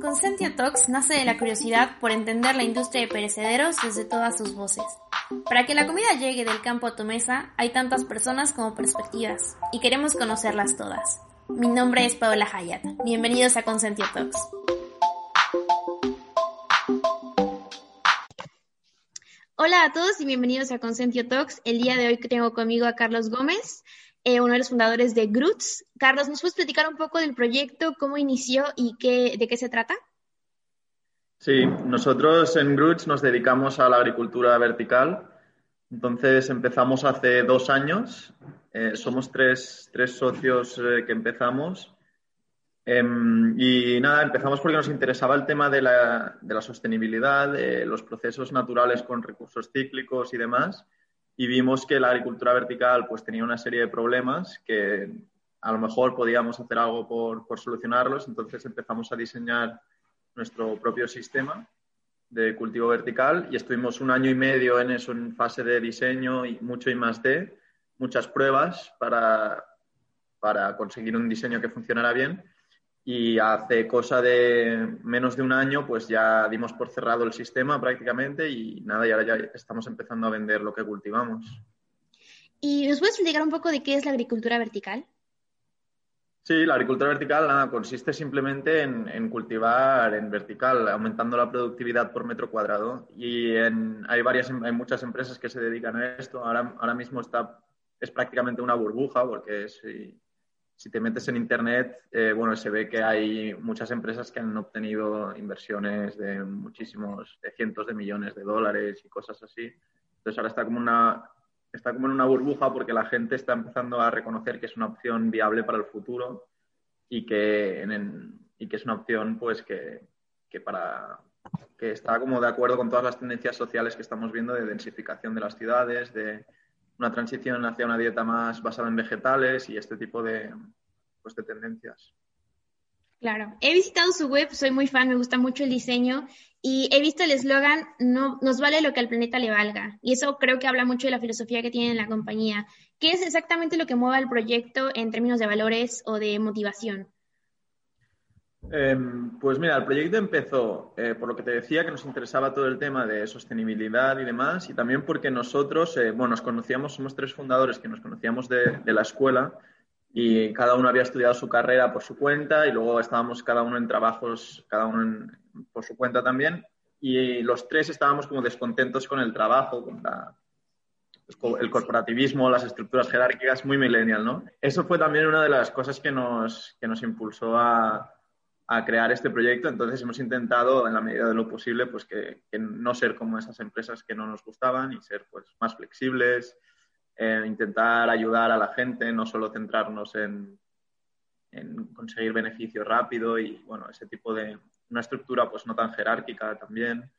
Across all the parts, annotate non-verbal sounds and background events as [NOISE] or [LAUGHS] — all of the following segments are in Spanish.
Consentio Talks nace de la curiosidad por entender la industria de perecederos desde todas sus voces. Para que la comida llegue del campo a tu mesa, hay tantas personas como perspectivas, y queremos conocerlas todas. Mi nombre es Paola Hayat. Bienvenidos a Consentio Talks. Hola a todos y bienvenidos a Consentio Talks. El día de hoy tengo conmigo a Carlos Gómez, eh, uno de los fundadores de Groots. Carlos, ¿nos puedes platicar un poco del proyecto, cómo inició y qué, de qué se trata? Sí, nosotros en Groots nos dedicamos a la agricultura vertical. Entonces empezamos hace dos años. Eh, somos tres, tres socios eh, que empezamos Em, y nada, empezamos porque nos interesaba el tema de la, de la sostenibilidad, los procesos naturales con recursos cíclicos y demás. Y vimos que la agricultura vertical pues, tenía una serie de problemas que a lo mejor podíamos hacer algo por, por solucionarlos. Entonces empezamos a diseñar nuestro propio sistema de cultivo vertical y estuvimos un año y medio en eso, en fase de diseño y mucho y más de, muchas pruebas para, para conseguir un diseño que funcionara bien y hace cosa de menos de un año pues ya dimos por cerrado el sistema prácticamente y nada, y ahora ya estamos empezando a vender lo que cultivamos. ¿Y nos puedes explicar un poco de qué es la agricultura vertical? Sí, la agricultura vertical nada, consiste simplemente en, cultivar en vertical, aumentando la productividad por metro cuadrado. Y hay, varias, hay muchas empresas que se dedican a esto. Ahora, ahora mismo está, es prácticamente una burbuja porque es, si te metes en Internet, eh, bueno, se ve que hay muchas empresas que han obtenido inversiones de muchísimos, de cientos de millones de dólares y cosas así. Entonces ahora está como una, está como en una burbuja porque la gente está empezando a reconocer que es una opción viable para el futuro y que, y que es una opción pues que, que, para, que está como de acuerdo con todas las tendencias sociales que estamos viendo de densificación de las ciudades, de una transición hacia una dieta más basada en vegetales y este tipo de, pues, de tendencias. Claro, he visitado su web, soy muy fan, me gusta mucho el diseño y he visto el eslogan, no, nos vale lo que al planeta le valga. Y eso creo que habla mucho de la filosofía que tiene la compañía. ¿Qué es exactamente lo que mueve al proyecto en términos de valores o de motivación? Em, pues mira, el proyecto empezó eh, por lo que te decía que nos interesaba todo el tema de sostenibilidad y demás, y también porque nosotros, eh, bueno, nos conocíamos, somos tres fundadores que nos conocíamos de, la escuela y cada uno había estudiado su carrera por su cuenta y luego estábamos cada uno en trabajos, cada uno por su cuenta también, y los tres estábamos como descontentos con el trabajo, con el corporativismo, las estructuras jerárquicas, muy millennial, ¿no? Eso fue también una de las cosas que nos, que nos impulsó a a crear este proyecto. Entonces hemos intentado, en la medida de lo posible, pues que, no ser como esas empresas que no nos gustaban y ser pues más flexibles, eh, intentar ayudar a la gente, no solo centrarnos en, en, conseguir beneficio rápido y bueno, ese tipo de una estructura pues no tan jerárquica también.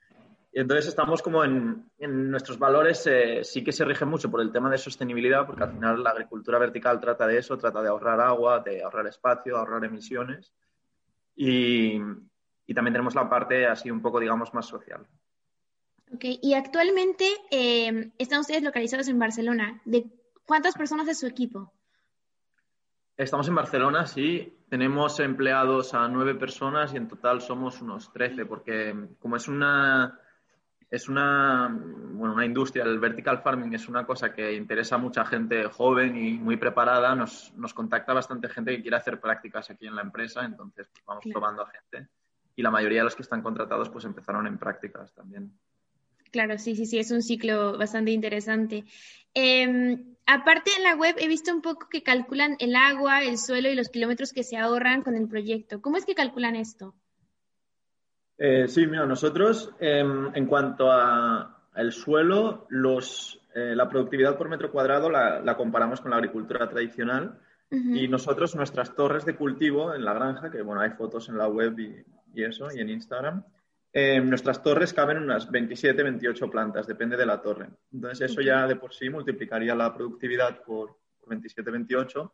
Y entonces estamos como en, en nuestros valores eh, sí que se rigen mucho por el tema de sostenibilidad, porque al final la agricultura vertical trata de eso, trata de ahorrar agua, de ahorrar espacio, ahorrar emisiones. Y, también tenemos la parte así un poco, digamos, más social. Ok, y actualmente eh, están ustedes localizados en Barcelona. ¿De cuántas personas es su equipo? Estamos en Barcelona, sí. Tenemos empleados a nueve personas y en total somos unos trece, porque como es una, es una, bueno, una industria, el vertical farming es una cosa que interesa a mucha gente joven y muy preparada. Nos, nos contacta bastante gente que quiere hacer prácticas aquí en la empresa, entonces pues, vamos probando a gente. Y la mayoría de los que están contratados pues empezaron en prácticas también. Claro, sí, sí, sí, es un ciclo bastante interesante. Em, aparte en la web he visto un poco que calculan el agua, el suelo y los kilómetros que se ahorran con el proyecto. ¿Cómo es que calculan esto? Eh, sí, mira, nosotros em, en cuanto al suelo, los, eh, la productividad por metro cuadrado la, comparamos con la agricultura tradicional y nosotros nuestras torres de cultivo en la granja, que bueno, hay fotos en la web y, eso, y en Instagram, em, nuestras torres caben unas 27, 28 plantas, depende de la torre. Entonces eso ya de por sí multiplicaría la productividad por, 27, 28.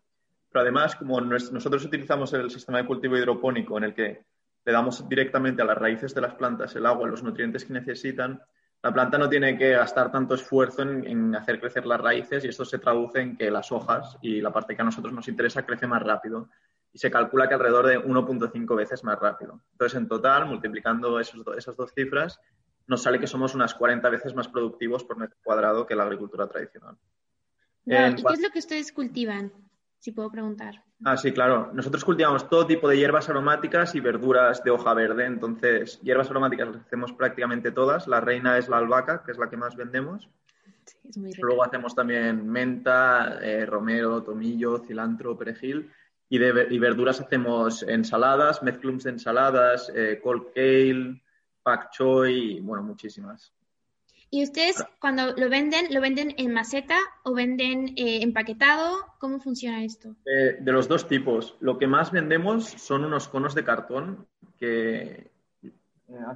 Pero además, como nosotros utilizamos el sistema de cultivo hidropónico en el que le damos directamente a las raíces de las plantas el agua, los nutrientes que necesitan, la planta no tiene que gastar tanto esfuerzo en, hacer crecer las raíces y esto se traduce en que las hojas y la parte que a nosotros nos interesa crece más rápido. Y se calcula que alrededor de 1.5 veces más rápido. Entonces, en total, multiplicando esos esas dos cifras, nos sale que somos unas 40 veces más productivos por metro cuadrado que la agricultura tradicional. ¿Y qué es lo que ustedes cultivan? Si puedo preguntar. Ah, sí, claro. Nosotros cultivamos todo tipo de hierbas aromáticas y verduras de hoja verde. Entonces, hierbas aromáticas las hacemos prácticamente todas. La reina es la albahaca, que es la que más vendemos. Luego hacemos también menta, eh, romero, tomillo, cilantro, perejil. Y, de, y verduras hacemos ensaladas, mezclums de ensaladas, eh, cold kale, pak choi, bueno, muchísimas. ¿Y ustedes cuando lo venden, lo venden en maceta o venden eh, empaquetado? ¿Cómo funciona esto? Eh, de los dos tipos. Lo que más vendemos son unos conos de cartón que... Ah,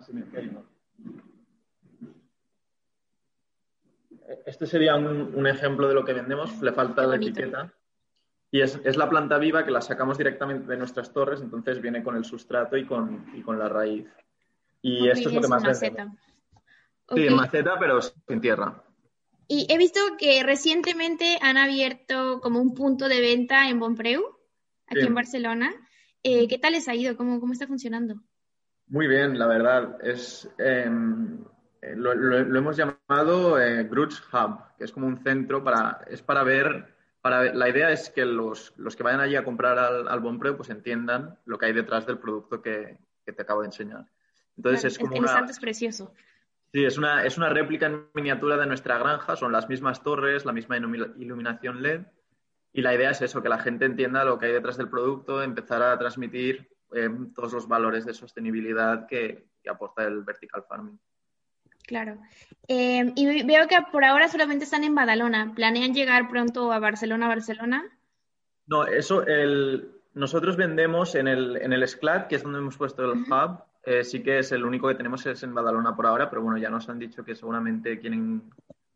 este sería un, ejemplo de lo que vendemos, le falta la etiqueta. Y es, es, la planta viva que la sacamos directamente de nuestras torres, entonces viene con el sustrato y con, y con la raíz. Y esto es lo que más vendemos. Sí, en maceta, pero sin tierra. Y he visto que recientemente han abierto como un punto de venta en Bonpreu, aquí en Barcelona. Eh, ¿Qué tal les ha ido? ¿Cómo, ¿Cómo está funcionando? Muy bien, la verdad. Es, em, eh, lo, hemos llamado eh, Hub, que es como un centro para, es para ver, para la idea es que los, los que vayan allí a comprar al, al Bonpreu pues entiendan lo que hay detrás del producto que, que te acabo de enseñar. Entonces es como el una... es precioso. Sí, es una, es una réplica en miniatura de nuestra granja, son las mismas torres, la misma iluminación LED. Y la idea es eso, que la gente entienda lo que hay detrás del producto, empezar a transmitir eh, todos los valores de sostenibilidad que, aporta el vertical farming. Claro. Eh, y veo que por ahora solamente están en Badalona. ¿Planean llegar pronto a Barcelona, Barcelona? No, eso, el, nosotros vendemos en el, en el SCLAD, que es donde hemos puesto el hub, eh, sí que es el único que tenemos es en Badalona por ahora, pero bueno, ya nos han dicho que seguramente quieren,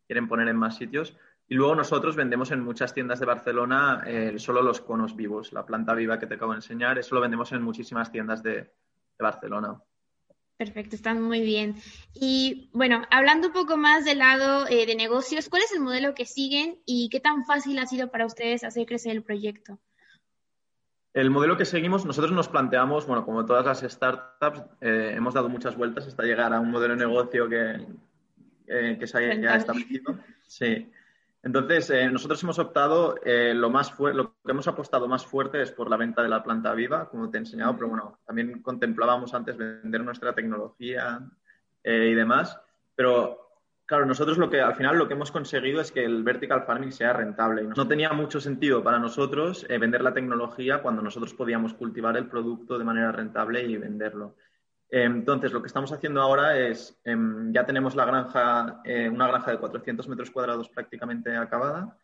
quieren poner en más sitios. Y luego nosotros vendemos en muchas tiendas de Barcelona eh, solo los conos vivos, la planta viva que te acabo de enseñar, eso lo vendemos en muchísimas tiendas de, Barcelona. Perfecto, están muy bien. Y bueno, hablando un poco más del lado eh, de negocios, ¿cuál es el modelo que siguen y qué tan fácil ha sido para ustedes hacer crecer el proyecto? El modelo que seguimos, nosotros nos planteamos, bueno, como todas las startups, eh, hemos dado muchas vueltas hasta llegar a un modelo de negocio que, eh, que se haya ya establecido. Sí. Entonces, eh, nosotros hemos optado, lo, más lo que hemos apostado más fuerte es por la venta de la planta viva, como te he enseñado, pero bueno, también contemplábamos antes vender nuestra tecnología y demás. Pero Claro, nosotros lo que al final lo que hemos conseguido es que el vertical farming sea rentable. No tenía mucho sentido para nosotros eh, vender la tecnología cuando nosotros podíamos cultivar el producto de manera rentable y venderlo. Eh, entonces, lo que estamos haciendo ahora es, em, ya tenemos la granja, eh, una granja de 400 metros cuadrados prácticamente acabada.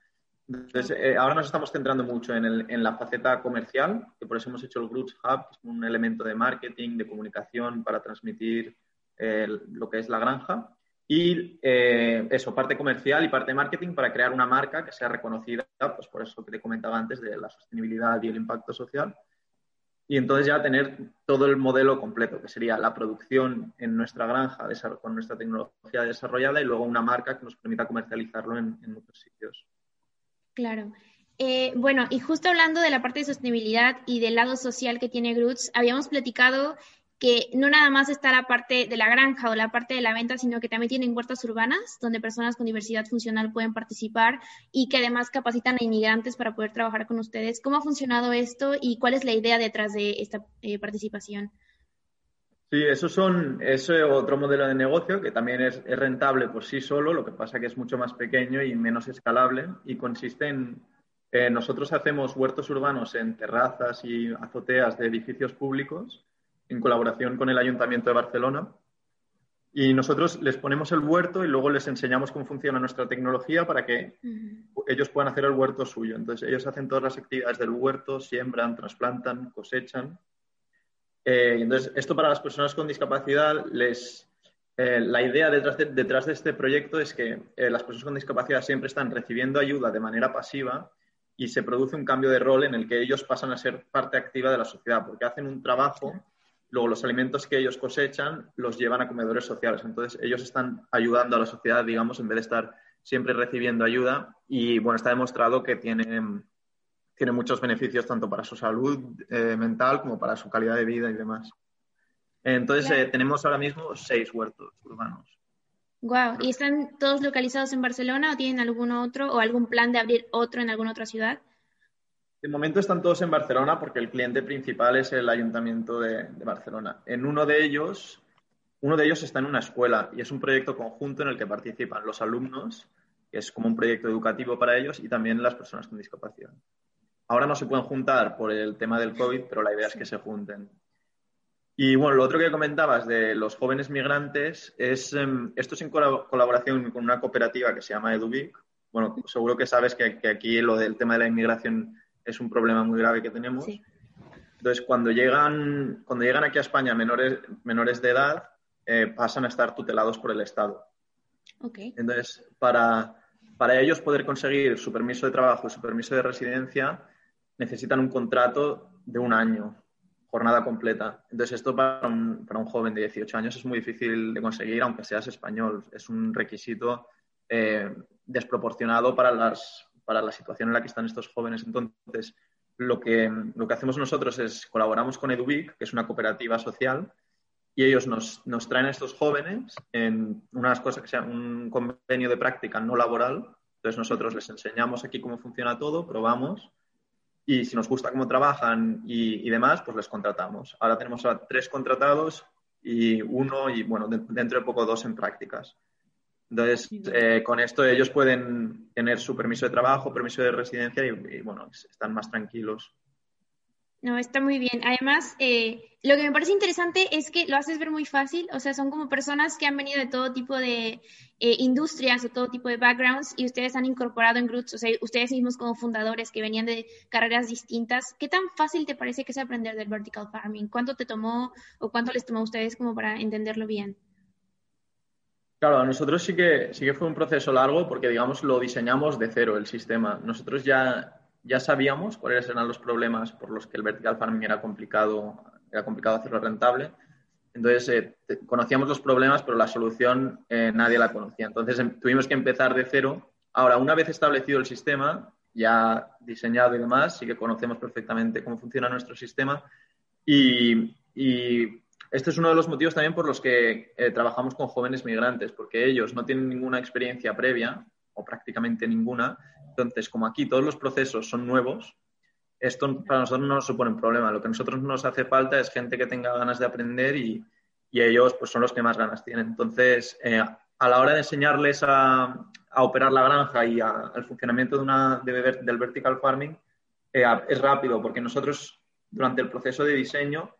Entonces, ahora nos estamos centrando mucho en, el, en, la faceta comercial, que por eso hemos hecho el Groups Hub, que es un elemento de marketing, de comunicación para transmitir lo que es la granja. Y eh, eso, parte comercial y parte marketing para crear una marca que sea reconocida, pues por eso que te comentaba antes de la sostenibilidad y el impacto social. Y entonces ya tener todo el modelo completo, que sería la producción en nuestra granja con nuestra tecnología desarrollada y luego una marca que nos permita comercializarlo en, otros sitios. Claro. Eh, bueno, y justo hablando de la parte de sostenibilidad y del lado social que tiene Groots, habíamos platicado que no nada más está la parte de la granja o la parte de la venta, sino que también tienen huertas urbanas donde personas con diversidad funcional pueden participar y que además capacitan a inmigrantes para poder trabajar con ustedes. ¿Cómo ha funcionado esto y cuál es la idea detrás de esta eh, participación? Sí, eso son, es otro modelo de negocio que también es, rentable por sí solo, lo que pasa que es mucho más pequeño y menos escalable y consiste en, eh, nosotros hacemos huertos urbanos en terrazas y azoteas de edificios públicos en colaboración con el Ayuntamiento de Barcelona. Y nosotros les ponemos el huerto y luego les enseñamos cómo funciona nuestra tecnología para que ellos puedan hacer el huerto suyo. Entonces, ellos hacen todas las actividades del huerto, siembran, trasplantan, cosechan. Eh, entonces, esto para las personas con discapacidad, les, eh, la idea detrás de, detrás de, este proyecto es que eh, las personas con discapacidad siempre están recibiendo ayuda de manera pasiva y se produce un cambio de rol en el que ellos pasan a ser parte activa de la sociedad, porque hacen un trabajo Luego, los alimentos que ellos cosechan los llevan a comedores sociales. Entonces, ellos están ayudando a la sociedad, digamos, en vez de estar siempre recibiendo ayuda. Y bueno, está demostrado que tiene, tiene muchos beneficios tanto para su salud eh, mental como para su calidad de vida y demás. Entonces, eh, tenemos ahora mismo seis huertos urbanos. Wow. ¿Y están todos localizados en Barcelona o tienen algún otro o algún plan de abrir otro en alguna otra ciudad? De momento están todos en Barcelona porque el cliente principal es el Ayuntamiento de, Barcelona. En uno de ellos, uno de ellos está en una escuela y es un proyecto conjunto en el que participan los alumnos, que es como un proyecto educativo para ellos, y también las personas con discapacidad. Ahora no se pueden juntar por el tema del COVID, pero la idea es que se junten. Y bueno, lo otro que comentabas de los jóvenes migrantes es, em, esto es en colaboración con una cooperativa que se llama Edubic. Bueno, seguro que sabes que, aquí lo del tema de la inmigración es un problema muy grave que tenemos. Entonces, cuando llegan, cuando llegan aquí a España menores, menores de edad, eh, pasan a estar tutelados por el Estado. Okay. Entonces, para, para ellos poder conseguir su permiso de trabajo y su permiso de residencia, necesitan un contrato de un año jornada completa. Entonces, esto para un, para un, joven de 18 años es muy difícil de conseguir, aunque seas español. Es un requisito eh, desproporcionado para, las, para la situación en la que están estos jóvenes. Entonces, lo que, lo que hacemos nosotros es colaboramos con Edubic, que es una cooperativa social, y ellos nos, nos traen a estos jóvenes en unas cosas que sean un convenio de práctica no laboral. Entonces, nosotros les enseñamos aquí cómo funciona todo, probamos y si nos gusta cómo trabajan y, demás, pues les contratamos. Ahora tenemos a tres contratados y uno, y bueno, dentro de poco dos en prácticas. Entonces, eh, con esto ellos pueden tener su permiso de trabajo, permiso de residencia y bueno, están más tranquilos. No, está muy bien. Además, eh, lo que me parece interesante es que lo haces ver muy fácil, o sea, son como personas que han venido de todo tipo de eh, industrias, de todo tipo de backgrounds, y ustedes han incorporado en Groots, o sea, ustedes mismos como fundadores que venían de carreras distintas. ¿Qué tan fácil te parece que es aprender del vertical farming? ¿Cuánto te tomó o cuánto les tomó a ustedes como para entenderlo bien? Claro, a nosotros sí que, sí que fue un proceso largo porque, digamos, lo diseñamos de cero el sistema. Nosotros ya ya sabíamos cuáles eran los problemas por los que el vertical farming era complicado, era complicado hacerlo rentable. Entonces, eh, conocíamos los problemas, pero la solución eh, nadie la conocía. Entonces, em, tuvimos que empezar de cero. Ahora, una vez establecido el sistema, ya diseñado y demás, sí que conocemos perfectamente cómo funciona nuestro sistema. Y, este es uno de los motivos también por los que eh, trabajamos con jóvenes migrantes, porque ellos no tienen ninguna experiencia previa, o prácticamente ninguna, entonces, como aquí todos los procesos son nuevos, esto para nosotros no nos supone un problema. Lo que a nosotros nos hace falta es gente que tenga ganas de aprender y, ellos pues, son los que más ganas tienen. Entonces, eh, a la hora de enseñarles a, operar la granja y al funcionamiento de una, del vertical farming, eh, es rápido, porque nosotros durante el proceso de diseño,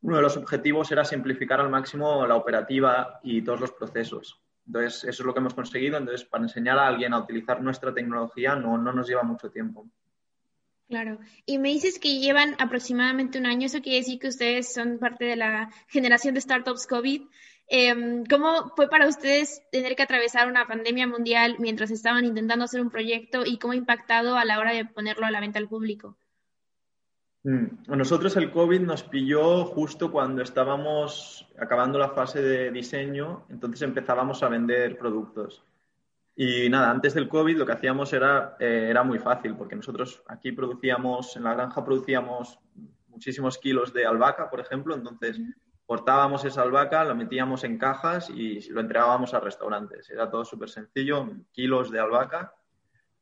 uno de los objetivos era simplificar al máximo la operativa y todos los procesos. Entonces, eso es lo que hemos conseguido. Entonces, para enseñar a alguien a utilizar nuestra tecnología no, no nos lleva mucho tiempo. Claro. Y me dices que llevan aproximadamente un año. Eso quiere decir que ustedes son parte de la generación de startups COVID. Em, ¿Cómo fue para ustedes tener que atravesar una pandemia mundial mientras estaban intentando hacer un proyecto y cómo ha impactado a la hora de ponerlo a la venta al público? Mm, a nosotros el COVID nos pilló justo cuando estábamos acabando la fase de diseño, entonces empezábamos a vender productos. Y nada, antes del COVID lo que hacíamos era, eh, era muy fácil, porque nosotros aquí producíamos, en la granja producíamos muchísimos kilos de albahaca, por ejemplo, entonces cortábamos esa albahaca, lo metíamos en cajas y lo entregábamos a restaurantes. Era todo súper sencillo, kilos de albahaca.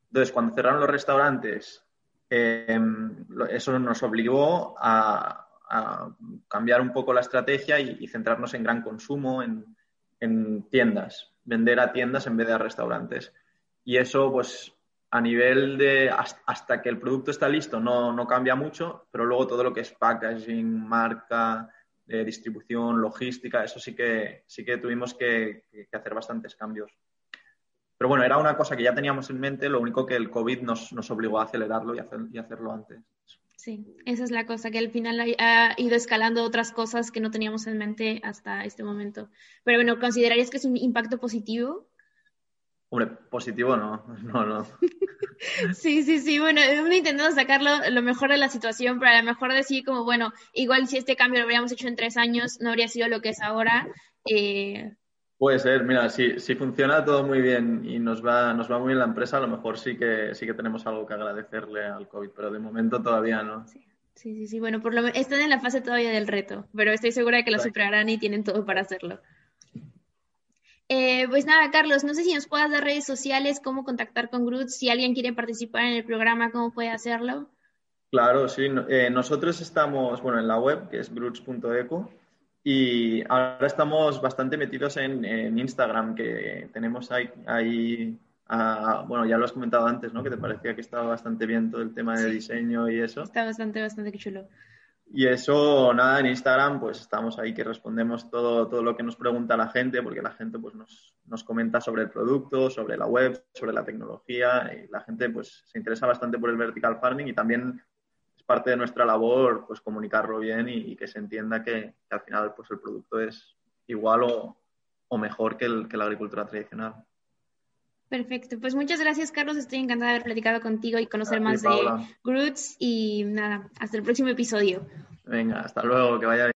Entonces, cuando cerraron los restaurantes Em, eso nos obligó a, cambiar un poco la estrategia y, centrarnos en gran consumo, en, tiendas, vender a tiendas en vez de a restaurantes. Y eso, pues, a nivel de hasta que el producto está listo no, no cambia mucho, pero luego todo lo que es packaging, marca, eh, distribución, logística, eso sí que, sí que tuvimos que hacer bastantes cambios. Pero bueno, era una cosa que ya teníamos en mente, lo único que el COVID nos, nos obligó a acelerarlo y, hacer, y hacerlo antes. Sí, esa es la cosa, que al final ha ido escalando otras cosas que no teníamos en mente hasta este momento. Pero bueno, ¿considerarías que es un impacto positivo? Hombre, positivo no, [LAUGHS] no, no. [LAUGHS] sí, sí, sí, bueno, uno intentando sacarlo lo mejor de la situación, pero a lo mejor decir como, bueno, igual si este cambio lo habríamos hecho en tres años, no habría sido lo que es ahora. Eh, Puede ser, mira, si, si funciona todo muy bien y nos va, nos va muy bien la empresa, a lo mejor sí que, sí que tenemos algo que agradecerle al COVID, pero de momento todavía no. Sí, sí, sí, bueno, por lo menos están en la fase todavía del reto, pero estoy segura de que lo superarán y tienen todo para hacerlo. Eh, pues nada, Carlos, no sé si nos puedas dar redes sociales, cómo contactar con Groot, si alguien quiere participar en el programa, cómo puede hacerlo. Claro, sí. Eh, nosotros estamos, bueno, en la web, que es groots.eco, y ahora estamos bastante metidos en, Instagram, que tenemos ahí, ahí bueno, ya lo has comentado antes, ¿no? Que te parecía que estaba bastante bien todo el tema de diseño y eso. Está bastante, bastante chulo. Y eso, nada, en Instagram, pues estamos ahí que respondemos todo, todo lo que nos pregunta la gente, porque la gente pues nos, nos comenta sobre el producto, sobre la web, sobre la tecnología, y la gente pues se interesa bastante por el vertical farming y también parte de nuestra labor pues comunicarlo bien y, que se entienda que, al final pues el producto es igual o, mejor que, el, que la agricultura tradicional. Perfecto, pues muchas gracias Carlos, estoy encantada de haber platicado contigo y conocer más de Groots y nada, hasta el próximo episodio. Venga, hasta luego, que vaya bien.